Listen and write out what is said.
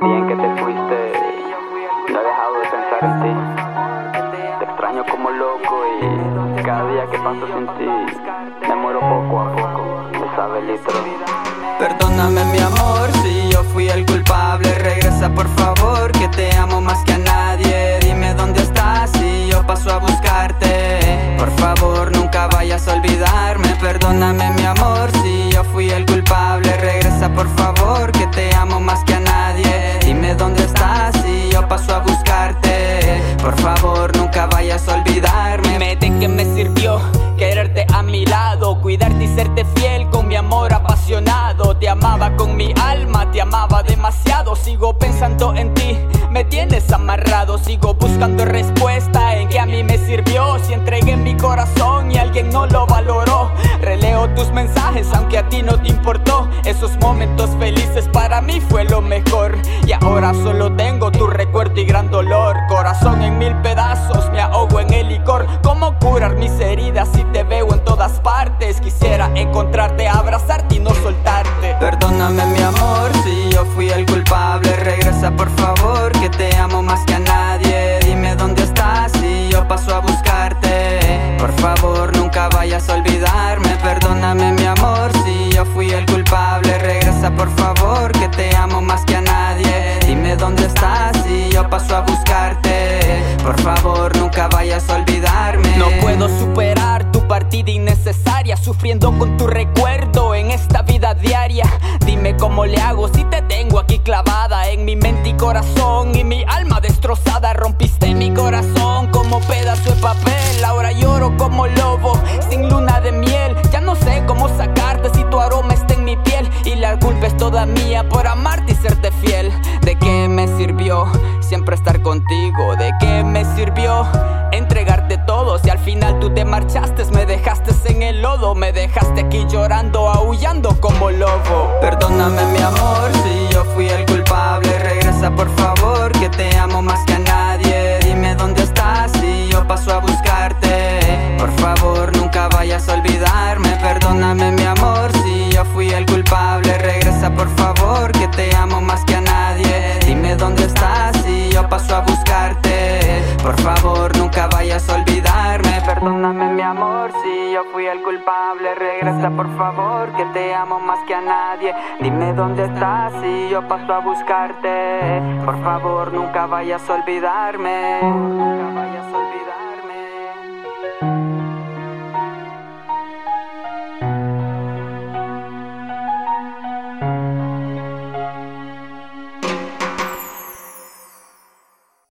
el día en que te fuiste, no he dejado de pensar en ti. Te extraño como loco y cada día que paso sin ti, me muero poco a poco, me sabe litro. Perdóname mi amor, si yo fui el culpable, regresa por favor, que te amo más que a mi alma, te amaba demasiado. Sigo pensando en ti, me tienes amarrado. Sigo buscando respuesta en que a mí me sirvió. Si entregué mi corazón y alguien no lo valoró, releo tus mensajes aunque a ti no te importó. Esos momentos felices para mí fue lo mejor. Y ahora solo tengo tu recuerdo y gran dolor. Corazón en mil pedazos, me ahogo en el licor. ¿Cómo curar mis heridas si te veo en todas partes? Quisiera encontrarte, Por favor que te amo más que a nadie. Dime dónde estás y yo paso a buscarte. Por favor nunca vayas a olvidarme. Perdóname mi amor si yo fui el culpable. Regresa por favor que te amo más que a nadie. Dime dónde estás y yo paso a buscarte. Por favor nunca vayas a olvidarme. No puedo superar tu partida innecesaria, sufriendo con tu recuerdo en esta vida diaria. Dime cómo le hago si te tengo aquí clavada mi mente y corazón y mi alma destrozada. Rompiste mi corazón como pedazo de papel. Ahora lloro como lobo sin luna de miel. Ya no sé cómo sacarte si tu aroma está en mi piel y la culpa es toda mía por amarte y serte fiel. ¿De qué me sirvió siempre estar contigo? ¿De qué me sirvió entregarte todo si al final tú te marchaste? Me dejaste en el lodo, me dejaste aquí llorando, aullando Por favor nunca vayas a olvidarme. Perdóname mi amor si yo fui el culpable. Regresa por favor que te amo más que a nadie. Dime dónde estás y yo paso a buscarte. Por favor nunca vayas a olvidarme.